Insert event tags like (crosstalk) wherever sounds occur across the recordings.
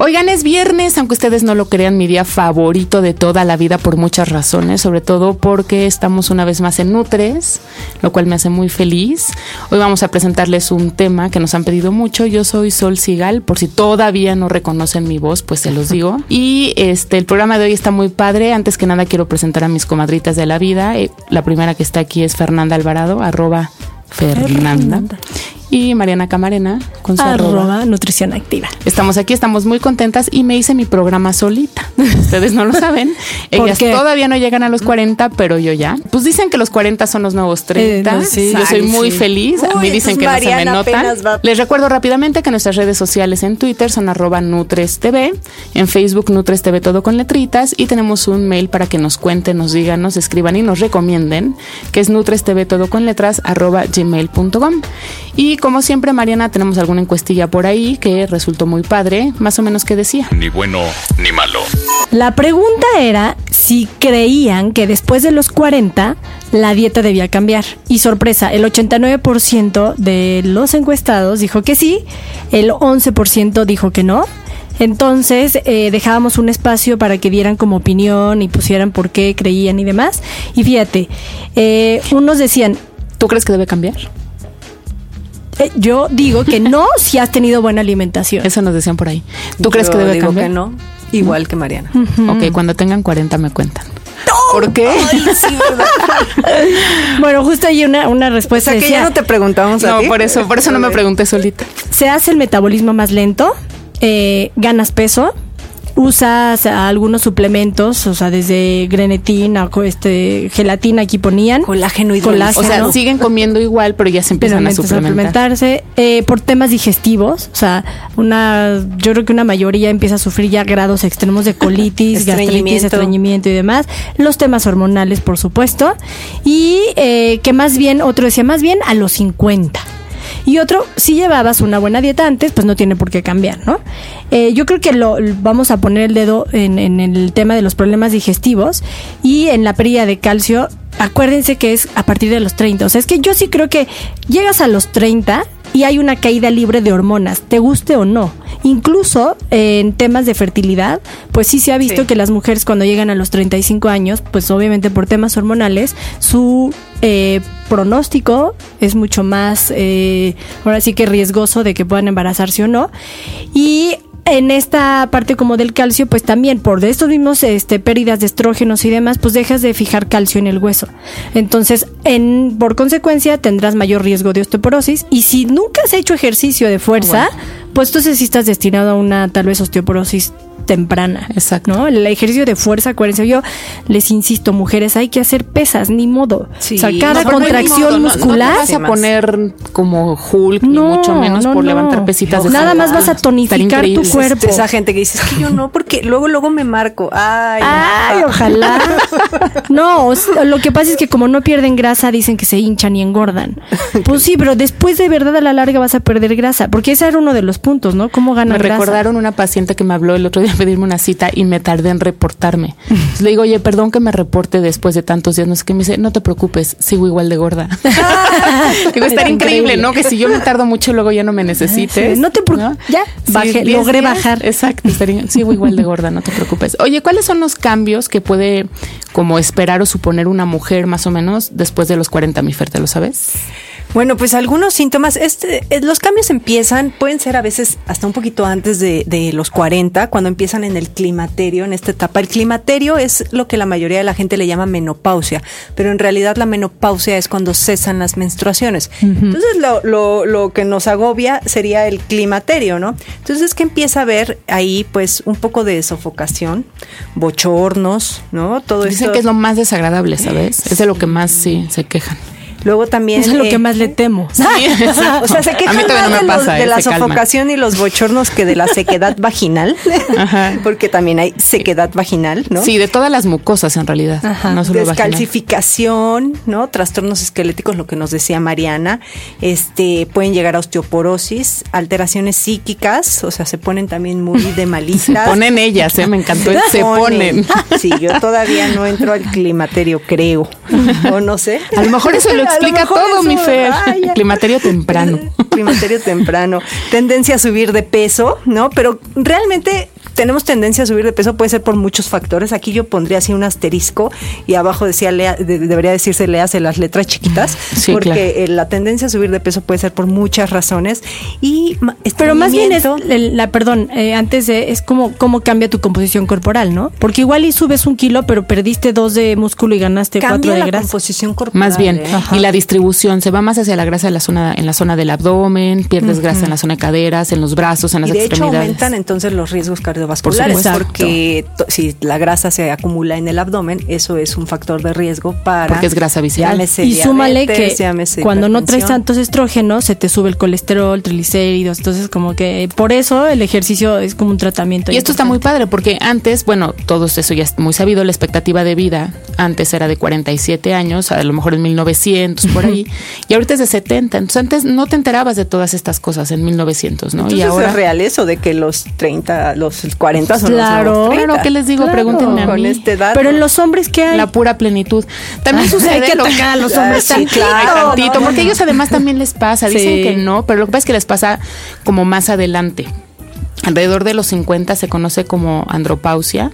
Oigan, es viernes, aunque ustedes no lo crean, mi día favorito de toda la vida por muchas razones, sobre todo porque estamos una vez más en Nutres, lo cual me hace muy feliz. Hoy vamos a presentarles un tema que nos han pedido mucho. Yo soy Sol Sigal, por si todavía no reconocen mi voz, pues se los digo. (laughs) Y este el programa de hoy está muy padre. Antes que nada quiero presentar a mis comadritas de la vida. Eh, La primera que está aquí es Fernanda Alvarado, arroba Fernanda. Y Mariana Camarena con su arroba. Arroba nutrición activa. Estamos aquí, estamos muy contentas y me hice mi programa solita. (laughs) Ustedes no lo (laughs) saben. ¿Por Ellas qué? todavía no llegan a los 40, pero yo ya. Pues dicen que los 40 son los nuevos 30. Eh, no, sí. Yo soy Ay, muy sí. feliz. a mí Uy, dicen que no se me notan. va- Les recuerdo rápidamente que nuestras redes sociales en Twitter son arroba Nutres TV, en Facebook Nutres TV todo con letritas y tenemos un mail para que nos cuenten, nos digan, nos escriban y nos recomienden, que es Nutres TV todo con letras arroba gmail.com. Y como siempre, Mariana, tenemos alguna encuestilla por ahí que resultó muy padre, más o menos que decía. Ni bueno ni malo. La pregunta era si creían que después de los 40 la dieta debía cambiar. Y sorpresa, el 89% de los encuestados dijo que sí, el 11% dijo que no. Entonces eh, dejábamos un espacio para que dieran como opinión y pusieran por qué creían y demás. Y fíjate, eh, unos decían, ¿Tú crees que debe cambiar? Eh, yo digo que no (laughs) si has tenido buena alimentación. Eso nos decían por ahí. ¿Tú crees que debe digo cambiar? que no. Igual que Mariana. Ok, cuando tengan 40 me cuentan. ¿Por qué? (laughs) Bueno, justo ahí una, una O respuesta sea que decía, ya no te preguntamos a No, ti. por eso, por eso no me pregunté solita. se hace el metabolismo más lento, eh, ganas peso, usas algunos suplementos, o sea, desde grenetina, este, gelatina aquí ponían. Colágeno O Colágeno. sea, siguen comiendo igual, pero ya se empiezan a suplementarse eh, por temas digestivos, o sea, una, yo creo que una mayoría empieza a sufrir ya grados extremos de colitis, (laughs) gastritis, estreñimiento y demás, los temas hormonales, por supuesto, y eh, que más bien, otro decía, más bien a los 50. Y otro, si llevabas una buena dieta antes, pues no tiene por qué cambiar, ¿no? Eh, yo creo que lo vamos a poner el dedo en, en el tema de los problemas digestivos y en la pérdida de calcio. Acuérdense que es a partir de los 30. O sea, es que yo sí creo que llegas a los 30 y hay una caída libre de hormonas, te guste o no. Incluso eh, en temas de fertilidad, pues sí se ha visto Sí. que las mujeres cuando llegan a los 35 años, pues obviamente por temas hormonales, su eh, pronóstico es mucho más, eh, ahora sí que riesgoso de que puedan embarazarse o no. Y en esta parte como del calcio, pues también por de estos mismos este, pérdidas de estrógenos y demás, pues dejas de fijar calcio en el hueso. Entonces, en, por consecuencia, tendrás mayor riesgo de osteoporosis. Y si nunca has hecho ejercicio de fuerza, pues entonces sí estás destinado a una tal vez osteoporosis temprana. Exacto. ¿no? El ejercicio de fuerza, acuérdense, yo les insisto, mujeres, hay que hacer pesas, ni modo. Sí. o sea, cada No, contracción modo, no- no te muscular. vas a poner como Hulk, ni No, mucho menos no, por no. levantar pesitas. de Nada más vas a tonificar tu cuerpo. Esa gente que dice, es que yo no, porque luego, luego me marco. Ay, Ay, ojalá. No, lo que pasa es que como no pierden grasa, dicen que se hinchan y engordan. (laughs) Pues sí, pero después de verdad a la larga vas a perder grasa, porque ese era uno de los puntos, ¿no? ¿Cómo ganan Me grasa? recordaron una paciente que me habló el otro día a pedirme una cita y me tardé en reportarme. Entonces le digo, oye, perdón que me reporte después de tantos días. No sé qué me dice, no te preocupes, sigo igual de gorda. (laughs) (laughs) estaría Está increíble, increíble. ¿no? Que si yo me tardo mucho, luego ya no me necesites. Sí, no te preocu- ya, bajé, 10 logré días, bajar. Exacto, estaría- sigo igual de gorda, no te preocupes. Oye, ¿cuáles son los cambios que puede como esperar o suponer una mujer más o menos después de los 40, mi Fer, ¿te lo sabes? Bueno, pues algunos síntomas, este, eh, los cambios empiezan, pueden ser a veces hasta un poquito antes de, de los 40, cuando empiezan en el climaterio, en esta etapa. El climaterio es lo que la mayoría de la gente le llama menopausia, pero en realidad la menopausia es cuando cesan las menstruaciones. Entonces lo, lo, lo que nos agobia sería el climaterio, ¿no? Entonces que empieza a haber ahí pues un poco de sofocación, bochornos, ¿no? Todo Dicen esto. que es lo más desagradable, ¿sabes? Es de lo que más sí se quejan. Luego también. Eso (laughs) es lo eh, que más le temo. (laughs) o sea, se A quejan mí todavía más no me de, los- de eh, la se sofocación y los bochornos que de la sequedad (laughs) vaginal, Ajá. porque también hay sequedad vaginal, ¿no? Sí, de todas las mucosas en realidad. Ajá. No solo vaginal. Descalcificación, ¿no? Trastornos esqueléticos, lo que nos decía Mariana. Este, pueden llegar a osteoporosis, alteraciones psíquicas, o sea, se ponen también muy de Se malistas. ponen ellas, ¿eh? Me encantó. el Se ponen. Sí, yo todavía no entro al climaterio, creo. O no sé. A lo mejor eso lo explica todo, mi Fer. Ya. Climaterio temprano. (laughs) Climaterio temprano. Tendencia a subir de peso, ¿no? Pero realmente tenemos tendencia a subir de peso, puede ser por muchos factores. Aquí yo pondría así un asterisco y abajo decía, lea- de- debería decirse, léase las letras chiquitas, Sí, porque claro. eh, la tendencia a subir de peso puede ser por muchas razones. Y ma- Pero más bien es la, perdón, eh, antes de, es como cómo cambia tu composición corporal, ¿no? Porque igual y subes un kilo, pero perdiste dos de músculo y ganaste cuatro cambia de la grasa. composición corporal. Más bien. ¿eh? Y la distribución se va más hacia la grasa en la zona, en la zona del abdomen, pierdes grasa en la zona de caderas, en los brazos, en las Y de hecho extremidades. aumentan entonces los riesgos cardiovasculares Por supuesto. porque si la grasa se acumula en el abdomen, eso es un factor de riesgo para Porque es grasa visceral. llámese Y súmale que cuando no traes tantos estrógenos, se te sube el colesterol, triglicéridos. Entonces, como que por eso el ejercicio es como un tratamiento. Y esto está muy padre porque antes, bueno, todo eso ya es muy sabido, la expectativa de vida antes era de 47 años, a lo mejor en 1900, por ahí, (laughs) y ahorita es de 70. Entonces antes no te enterabas de todas estas cosas en 1900, ¿no? Entonces y ahora... es real eso de que los 30, los 40 son Claro, los nuevos 30. Claro, ¿qué les digo? Claro. Pregúntenme a Con mí. esta edad. Pero en los hombres, ¿qué hay? La pura plenitud. También sucede hay que lo- tocar a los hombres Sí, tantito. claro. tantito, no, porque no. ellos además también les pasa, dicen Sí. que no, pero lo que pasa es que les pasa como más adelante. Alrededor de los 50 se conoce como andropausia.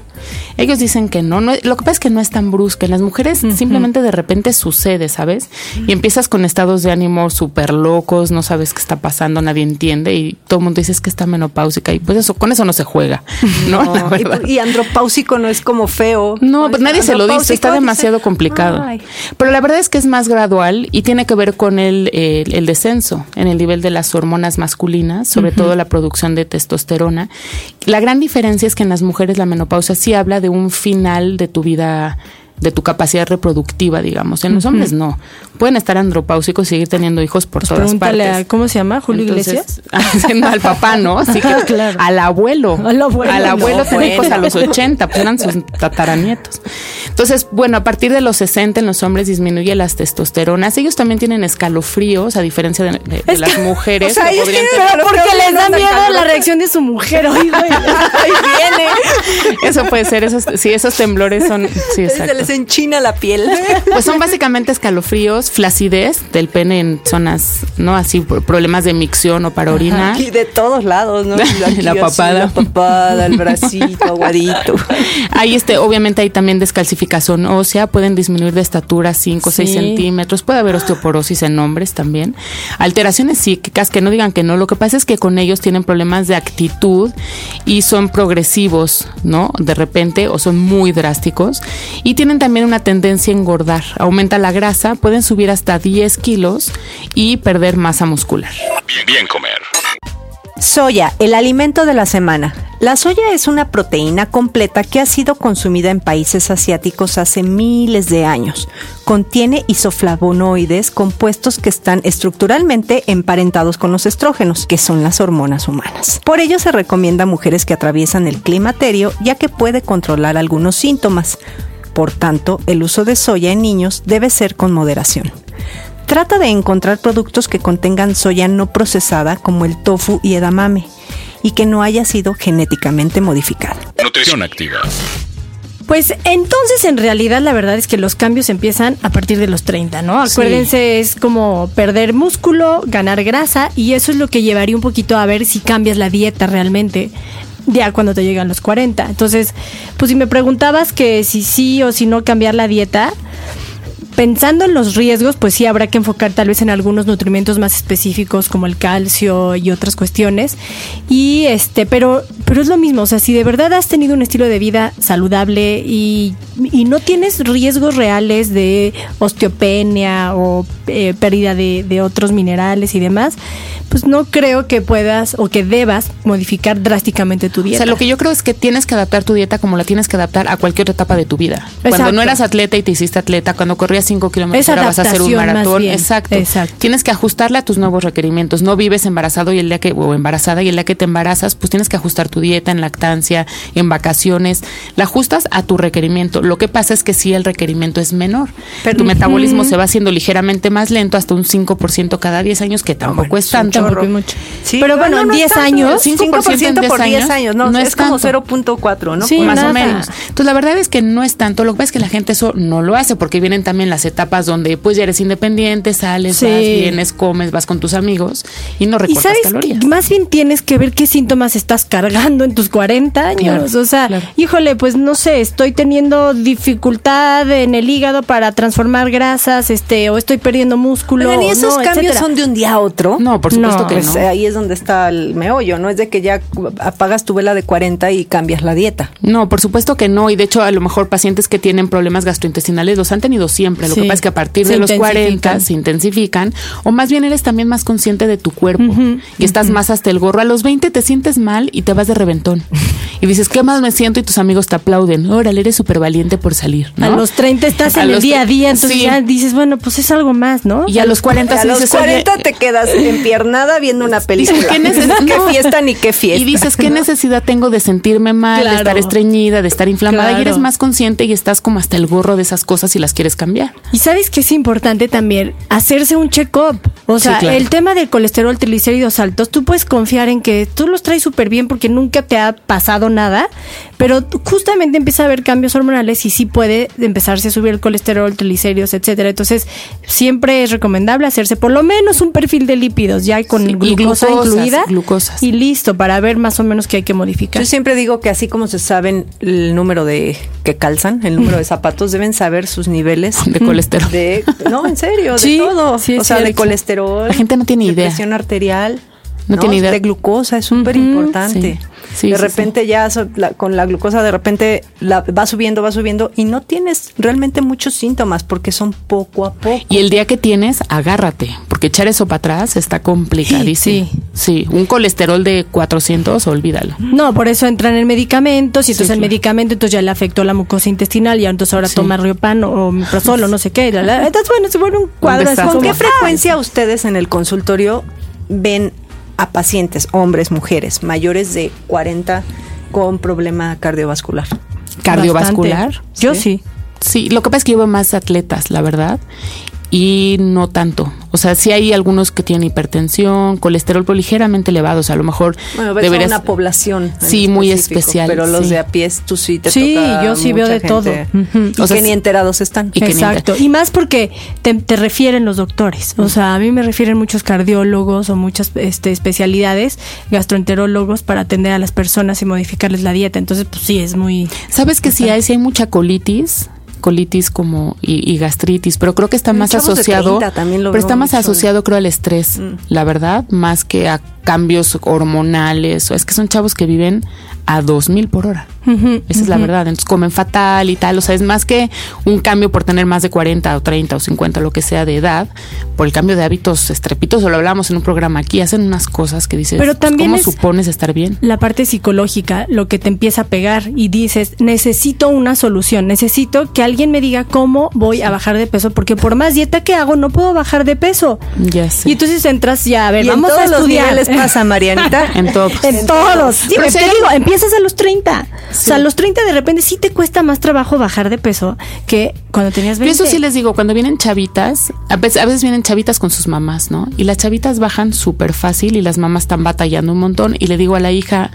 Ellos dicen que no, no lo que pasa es que no es tan brusca. En las mujeres simplemente de repente sucede, ¿sabes? Y empiezas con estados de ánimo súper locos, no sabes qué está pasando, nadie entiende y todo el mundo dice "Es que está menopáusica y pues eso, con eso no se juega, (laughs) ¿no? (laughs) La No, verdad. y, y andropáusico no es como feo. No, pues nadie se lo dice, está demasiado dice, complicado. "Ay". Pero la verdad es que es más gradual y tiene que ver con el, el, el descenso en el nivel de las hormonas masculinas, sobre todo la producción de testosterona. La gran diferencia es que en las mujeres la menopausia sí habla de un final de tu vida de tu capacidad reproductiva, digamos. En los hombres no. Pueden estar andropáusicos y seguir teniendo hijos por Pues todas pregúntale partes. a, ¿cómo se llama? ¿Julio Entonces, Iglesias? (laughs) no, al papá, ¿no? Sí que, (laughs) Claro. Al abuelo. Al abuelo, Al abuelo no, hijos a los 80, pues eran sus tataranietos. Entonces, bueno, a partir de los 60 en los hombres disminuye las testosteronas. Ellos también tienen escalofríos, a diferencia de, de- de Es las que- mujeres. o sea, que podrían Pero porque les da miedo la reacción de su mujer, oye, güey. (laughs) Ahí viene. Eso puede ser, esos, sí, esos temblores son, sí, exacto. Les enchina la piel. (laughs) Pues son básicamente escalofríos, flacidez del pene en zonas, ¿no? Así, problemas de micción o para orinar. Y de todos lados, ¿no? (laughs) Aquí La así, papada. La papada, el bracito, aguadito. (laughs) Hay este, obviamente hay también descalcificación ósea, pueden disminuir de estatura 5 o 6 Sí. centímetros, puede haber osteoporosis en hombres también. Alteraciones psíquicas, que no digan que no, lo que pasa es que con ellos tienen problemas de actitud y son progresivos, ¿no? De repente, o son muy drásticos. Y tienen también una tendencia a engordar, aumenta la grasa, pueden subir hasta 10 kilos y perder masa muscular. Bien, bien comer. Soya, el alimento de la semana. La soya es una proteína completa que ha sido consumida en países asiáticos hace miles de años. Contiene isoflavonoides, compuestos que están estructuralmente emparentados con los estrógenos, que son las hormonas humanas. Por ello se recomienda a mujeres que atraviesan el climaterio, ya que puede controlar algunos síntomas. Por tanto, el uso de soya en niños debe ser con moderación. Trata de encontrar productos que contengan soya no procesada como el tofu y edamame y que no haya sido genéticamente modificada. Nutrición activa. Pues entonces en realidad la verdad es que los cambios empiezan a partir de los 30, ¿no? Acuérdense, es como perder músculo, ganar grasa y eso es lo que llevaría un poquito a ver si cambias la dieta realmente ya cuando te llegan los 40. Entonces, pues si me preguntabas que si sí o si no cambiar la dieta, pensando en los riesgos, pues sí habrá que enfocar tal vez en algunos nutrimentos más específicos como el calcio y otras cuestiones. Y este, pero, pero es lo mismo, o sea, si de verdad has tenido un estilo de vida saludable y, y no tienes riesgos reales de osteopenia o eh, pérdida de, de otros minerales y demás, pues no creo que puedas o que debas modificar drásticamente tu O dieta. sea, lo que yo creo es que tienes que adaptar tu dieta como la tienes que adaptar a cualquier otra etapa de tu vida. Cuando Exacto. no eras atleta y te hiciste atleta, cuando corrías 5 kilómetros ahora vas a hacer un maratón. Exacto. Exacto. Tienes que ajustarla a tus nuevos requerimientos. No vives embarazado y el día que, o embarazada y el día que te embarazas, pues tienes que ajustar tu dieta en lactancia, en vacaciones. La ajustas a tu requerimiento. Lo que pasa es que si el requerimiento es menor, Pero- tu metabolismo se va haciendo ligeramente más lento, hasta un 5% cada 10 años, que tampoco es tanto. Tampoco es mucho. Sí, pero bueno, en no es 10 tanto, años, 5% en por 10 10 años, no, no es, es como tanto. 0.4, ¿no? Sí, más nada. o menos. Entonces, la verdad es que no es tanto. Lo que pasa es que la gente eso no lo hace porque vienen también las etapas donde pues ya eres independiente, sales, Sí. vas, vienes, comes, vas con tus amigos y no Y recortas sabes, calorías. que más bien tienes que ver qué síntomas estás cargando en tus 40 años. Claro, o sea, claro. híjole, pues no sé, estoy teniendo dificultad en el hígado para transformar grasas, este, o estoy perdiendo músculo. Oigan, ¿y esos no, cambios etcétera. son de un día a otro? No, por supuesto No, que Pues no. ahí es donde está el meollo, no es de que ya apagas tu vela de 40 y cambias la dieta. No, por supuesto que no. Y de hecho, a lo mejor pacientes que tienen problemas gastrointestinales los han tenido siempre. Lo Sí. que pasa es que a partir Se de los 40 intensifican. se intensifican. O más bien eres también más consciente de tu cuerpo. Y estás más hasta el gorro. A los 20 te sientes mal y te vas de reventón. Y dices, ¿qué más me siento? Y tus amigos te aplauden. Órale, eres súper valiente por salir. ¿no? A los 30 estás A en el día a día, entonces sí. ya dices, bueno, pues es algo más, ¿no? Y a los 40 a los dices, oye, 40 te quedas (laughs) empiernada viendo una película. ¿Qué (laughs) qué fiesta ni qué fiesta. Y dices, ¿qué (laughs) necesidad tengo de sentirme mal, Claro. de estar estreñida, de estar inflamada? Claro. Y eres más consciente y estás como hasta el gorro de esas cosas y las quieres cambiar. Y sabes que es importante también hacerse un check-up. O sea, Sí, claro. el tema del colesterol, triglicéridos altos, tú puedes confiar en que tú los traes súper bien porque nunca te ha pasado nada, pero justamente empieza a haber cambios hormonales y sí puede empezarse a subir el colesterol, triglicéridos, etcétera. Entonces, siempre es recomendable hacerse por lo menos un perfil de lípidos ya con Sí, y glucosa glucosas, incluida glucosas. y listo para ver más o menos qué hay que modificar. Yo siempre digo que así como se saben el número de que calzan, el número de zapatos, deben saber sus niveles De colesterol. de no, en serio, Sí, de todo. sí, o sea, de colesterol. La gente no tiene de idea. presión arterial. No tiene idea. De glucosa, es súper importante. sí. Sí, de sí, repente ya so- la- con la glucosa de repente la, va subiendo, va subiendo y no tienes realmente muchos síntomas porque son poco a poco. Y el día que tienes, agárrate, porque echar eso para atrás está complicadísimo. Sí, Sí, un colesterol de 400, olvídalo. No, por eso entran en medicamentos y entonces Sí, el claro. medicamento entonces ya le afectó la mucosa intestinal y entonces ahora Sí. toma riopan o miprosol o no sé qué. la, la. Entonces, bueno, se vuelve un cuadro. ¿Con qué frecuencia ustedes en el consultorio ven a pacientes, hombres, mujeres, mayores de 40 con problema cardiovascular? Cardiovascular. Bastante. Yo sí. Sí, lo que pasa es que yo veo más atletas, la verdad, y no tanto. O sea, sí hay algunos que tienen hipertensión, colesterol pero ligeramente elevado, o sea, a lo mejor Bueno, ves a una población. Sí, muy especial, Pero los sí. de a pies, tú sí te Sí, toca yo sí veo de todo. Y O sea, que ni enterados están. Y Exacto. Y más porque te, te refieren los doctores. O sea, a mí me refieren muchos cardiólogos o muchas este, especialidades, gastroenterólogos, para atender a las personas y modificarles la dieta. Entonces, pues sí, es muy... ¿Sabes que sí hay, sí hay mucha colitis? Colitis como y, y gastritis, pero creo que está En más chavos asociado, 30 también lo pero está más mucho. asociado creo al estrés, Mm. la verdad, más que a cambios hormonales, o es que son chavos que viven a 2000 por hora. Esa es la verdad. Entonces comen fatal y tal. O sea, es más que un cambio por tener más de 40 o 30 o 50, lo que sea de edad, por el cambio de hábitos estrepitosos. Lo hablamos en un programa aquí. Hacen unas cosas que dices, Pero pues, también ¿cómo es- supones estar bien? la parte psicológica, lo que te empieza a pegar y dices, necesito una solución, necesito que alguien me diga cómo voy a bajar de peso, porque por más dieta que hago no puedo bajar de peso. Ya sé. Y entonces entras ya, a ver, Y en vamos todos a los estudiar. niveles pasa, Marianita. en (laughs) todo. En todos. Sí, te digo, empiezas a los 30. O sea, a los 30 de repente sí te cuesta más trabajo bajar de peso que cuando tenías Yo 20. eso sí les digo, cuando vienen chavitas, a veces, a veces vienen chavitas con sus mamás, ¿no? Y las chavitas bajan súper fácil y las mamás están batallando un montón. Y le digo a la hija,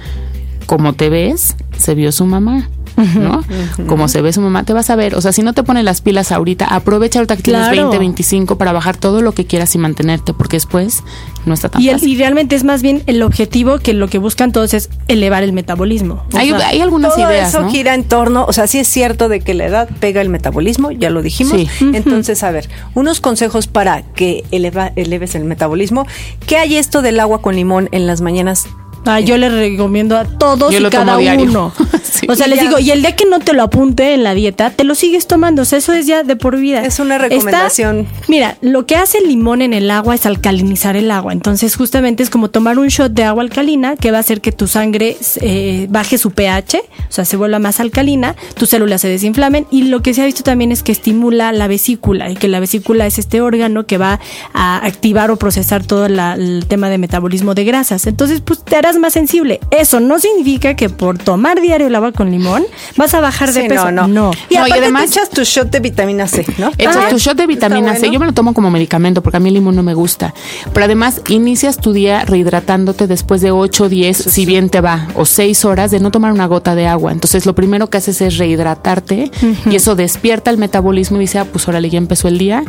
como te ves, se vio su mamá. ¿no? Como se ve su mamá, te vas a ver. O sea, si no te pones las pilas ahorita, aprovecha ahorita que tienes Claro. 20, 25 para bajar todo lo que quieras y mantenerte, porque después no está tan Y, el- fácil. y realmente es más bien el objetivo que lo que buscan todos es elevar el metabolismo. Hay, sea, hay algunas Todo ideas, eso ¿no? gira en torno, o sea, sí es cierto de que la edad pega el metabolismo, ya lo dijimos. Sí. Entonces, a ver, unos consejos para que eleva- eleves el metabolismo. ¿Qué hay esto del agua con limón en las mañanas? Ah, yo les recomiendo a todos Yo y cada uno. (laughs) Sí. O sea, les ya. digo, y el día que no te lo apunte en la dieta, te lo sigues tomando. O sea, eso es ya de por vida. Es una Está- recomendación. mira, lo que hace el limón en el agua es alcalinizar el agua. Entonces, justamente es como tomar un shot de agua alcalina que va a hacer que tu sangre eh, baje su pH, o sea, se vuelva más alcalina, tus células se desinflamen. Y lo que se ha visto también es que estimula la vesícula y que la vesícula es este órgano que va a activar o procesar todo la- el tema de metabolismo de grasas. Entonces, pues te harás más sensible. Eso no significa que por tomar diario el agua con limón vas a bajar de Sí, peso. no, no. Y No, y además- te echas tu shot de vitamina C, ¿no? Echas Ah, tu shot de vitamina C. bueno. Yo me lo tomo como medicamento porque a mí el limón no me gusta. Pero además inicias tu día rehidratándote después de 8, 10, si bien te va, o 6 horas de no tomar una gota de agua. Entonces lo primero que haces es rehidratarte y eso despierta el metabolismo y dice, ah, pues órale, ya empezó el día.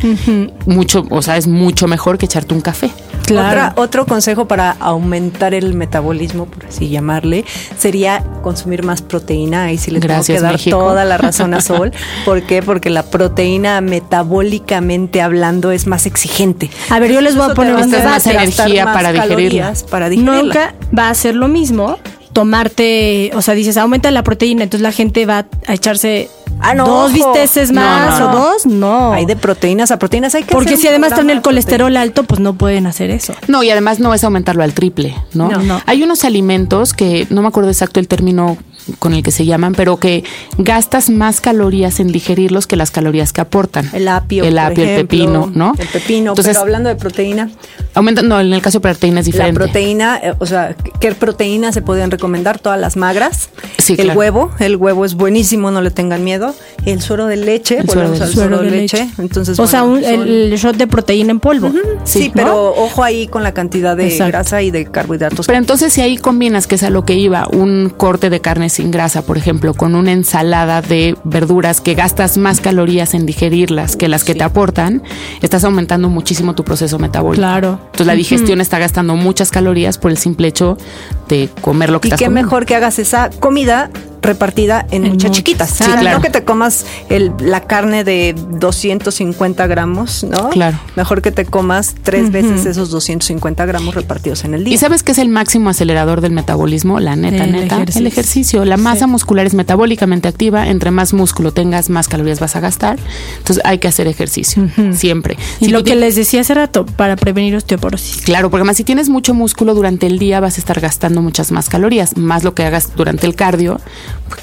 Mucho, o sea, es mucho mejor que echarte un café. Claro. Otra- otro consejo para aumentar el metabolismo, por así llamarle, sería consumir más proteína. Ahí sí le tengo Gracias, que dar México. toda la (laughs) razón a Sol. ¿Por qué? Porque la proteína metabólicamente hablando es más exigente. A ver, yo les voy a poner un gastar energía más para digerirla. Para digerirla. Nunca va a ser lo mismo tomarte, o sea, dices, aumenta la proteína, entonces la gente va a echarse Ah, no, dos bisteces No, más no, o dos, no. Hay de proteínas a proteínas. Hay que Porque hacer si además traen el colesterol alto, pues no pueden hacer eso. No, y además no es aumentarlo al triple, ¿no? No. No. Hay unos alimentos que no me acuerdo exacto el término con el que se llaman, pero que gastas más calorías en digerirlos que las calorías que aportan. El apio, el por apio, el ejemplo, pepino, ¿no? El pepino. Entonces, pero hablando de proteína, aumenta, no, en el caso de proteína es la diferente. proteína, eh, o sea, ¿qué proteínas se podrían recomendar? Todas las magras. Sí, el claro. huevo, el huevo es buenísimo, no le tengan miedo. El suero de leche, El volvemos suero de al leche. suero de leche. Entonces, o sea, un- el, el shot de proteína en polvo. Sí, Sí, pero ojo ahí con la cantidad de Exacto. grasa y de carbohidratos. Pero entonces si ahí combinas, que es a lo que iba, un corte de carne sin grasa, por ejemplo, con una ensalada de verduras que gastas más calorías en digerirlas que las que te aportan, estás aumentando muchísimo tu proceso metabólico. Claro. Entonces la digestión está gastando muchas calorías por el simple hecho de comer lo que y estás qué comiendo. mejor que hagas esa comida repartida en, En muchas muchas. chiquitas. Sí, sea, claro. No que te comas el- la carne de 250 gramos, ¿no? Claro. Mejor que te comas tres veces esos 250 gramos repartidos en el día. ¿Y sabes qué es el máximo acelerador del metabolismo? La neta, El neta, ejercicio. el ejercicio. La masa muscular es metabólicamente activa. Entre más músculo tengas, más calorías vas a gastar. Entonces hay que hacer ejercicio, siempre. Y Si lo que les decía hace rato, para prevenir osteoporosis. Claro, porque además si tienes mucho músculo durante el día vas a estar gastando muchas más calorías, más lo que hagas durante el cardio,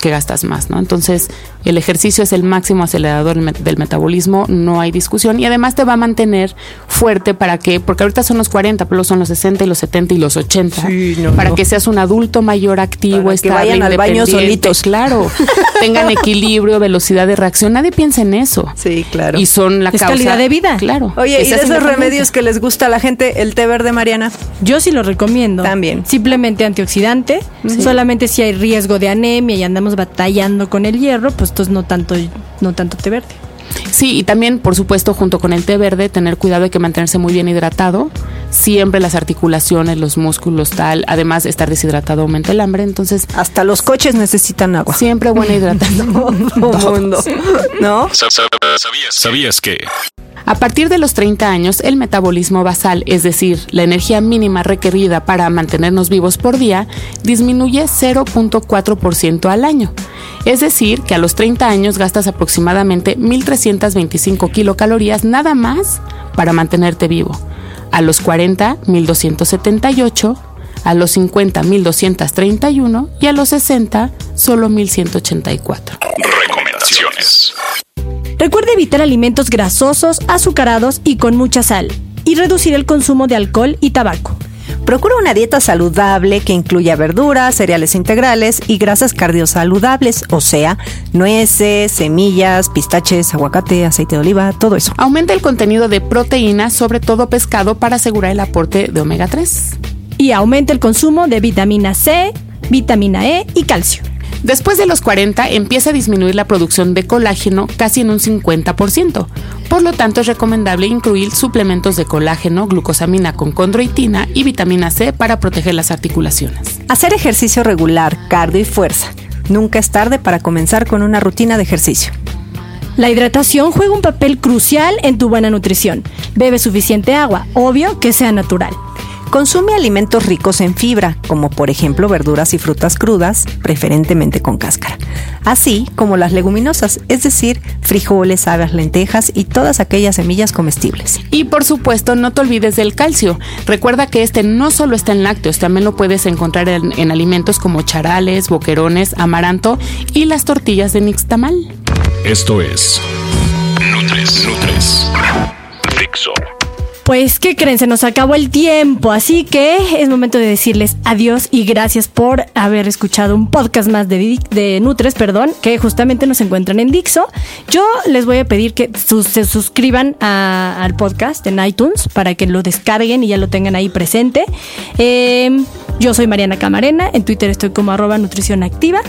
que gastas más, ¿no? Entonces, el ejercicio es el máximo acelerador del met- del metabolismo, no hay discusión y además te va a mantener fuerte para que, porque ahorita son los 40, pero son los 60 y los 70 y los 80, Sí, no, para no. que seas un adulto mayor activo, Para que estable, vayan al baño solitos. claro, tengan equilibrio, velocidad de reacción, nadie piensa en eso. Sí, claro. Y son la Es causa calidad de vida. Claro. Oye, que y de esos remedios que les gusta a la gente, el té verde, Mariana. Yo sí lo recomiendo. También. Simplemente antioxidante. Solamente si hay riesgo de anemia y andamos batallando con el hierro, pues entonces no tanto, no tanto té verde. Sí, y también, por supuesto, junto con el té verde, tener cuidado de que mantenerse muy bien hidratado. Siempre las articulaciones, los músculos, tal. Además, estar deshidratado aumenta el hambre. Entonces, Hasta los coches necesitan agua. siempre buena hidratación. (laughs) Todo mundo, ¿no? Sa- sa- ¿Sabías? ¿Sabías que? A partir de los 30 años, el metabolismo basal, es decir, la energía mínima requerida para mantenernos vivos por día, disminuye 0.4% al año. Es decir, que a los 30 años gastas aproximadamente 1.325 kilocalorías nada más para mantenerte vivo. A los 40, 1.278. A los 50, 1.231. Y a los 60, solo 1.184. Recomendaciones. Recuerde evitar alimentos grasosos, azucarados y con mucha sal. Y reducir el consumo de alcohol y tabaco. Procura una dieta saludable que incluya verduras, cereales integrales y grasas cardiosaludables, o sea, nueces, semillas, pistaches, aguacate, aceite de oliva, todo eso. Aumenta el contenido de proteínas, sobre todo pescado, para asegurar el aporte de omega 3. Y aumenta el consumo de vitamina C, vitamina E y calcio. Después de los 40 empieza a disminuir la producción de colágeno casi en un 50%. Por lo tanto, es recomendable incluir suplementos de colágeno, glucosamina con condroitina y vitamina C para proteger las articulaciones. Hacer ejercicio regular, cardio y fuerza. Nunca es tarde para comenzar con una rutina de ejercicio. La hidratación juega un papel crucial en tu buena nutrición. Bebe suficiente agua, obvio que sea natural. Consume alimentos ricos en fibra, como por ejemplo verduras y frutas crudas, preferentemente con cáscara, así como las leguminosas, es decir, frijoles, habas, lentejas y todas aquellas semillas comestibles. Y por supuesto, no te olvides del calcio. Recuerda que este no solo está en lácteos, también lo puedes encontrar en, en alimentos como charales, boquerones, amaranto y las tortillas de nixtamal. Esto es Nutres, Nutres, Dixo. Pues, ¿qué creen? Se nos acabó el tiempo, así que es momento de decirles adiós y gracias por haber escuchado un podcast más de, Nutres, perdón, que justamente nos encuentran en Dixo. Yo les voy a pedir que se suscriban al podcast en iTunes para que lo descarguen y ya lo tengan ahí presente. Eh, yo soy Mariana Camarena, en Twitter estoy como arroba nutrición activa.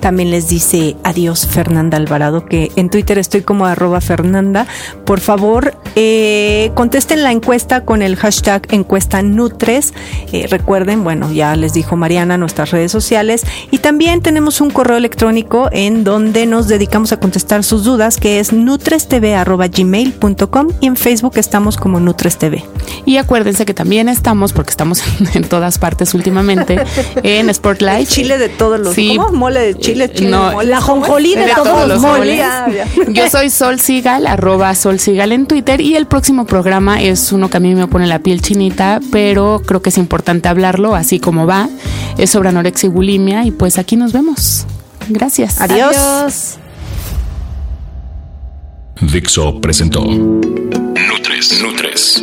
También les dice adiós Fernanda Alvarado, que en Twitter estoy como arroba Fernanda. Por favor, eh, contesten la encuesta con el hashtag encuesta Nutres. Eh, recuerden, bueno, ya les dijo Mariana nuestras redes sociales. Y también tenemos un correo electrónico en donde nos dedicamos a contestar sus dudas, que es nutrestv.gmail.com y en Facebook estamos como NutresTV. Y acuérdense que también estamos, porque estamos (laughs) en todas partes últimamente, (laughs) en Spotlight. Chile de todos los... Sí. ¿Cómo? Mole de chile, chile No, de mole. la ¿Cómo es? jonjolí de todos los moles. Ya. (laughs) Yo soy Sol Sigal, arroba Sol Sigal en Twitter y el próximo programa es uno que a mí me pone la piel chinita, pero creo que es importante hablarlo así como va. Es sobre anorexia y bulimia y pues aquí nos vemos. Gracias. Adiós. Dixo presentó Nutres, Nutres.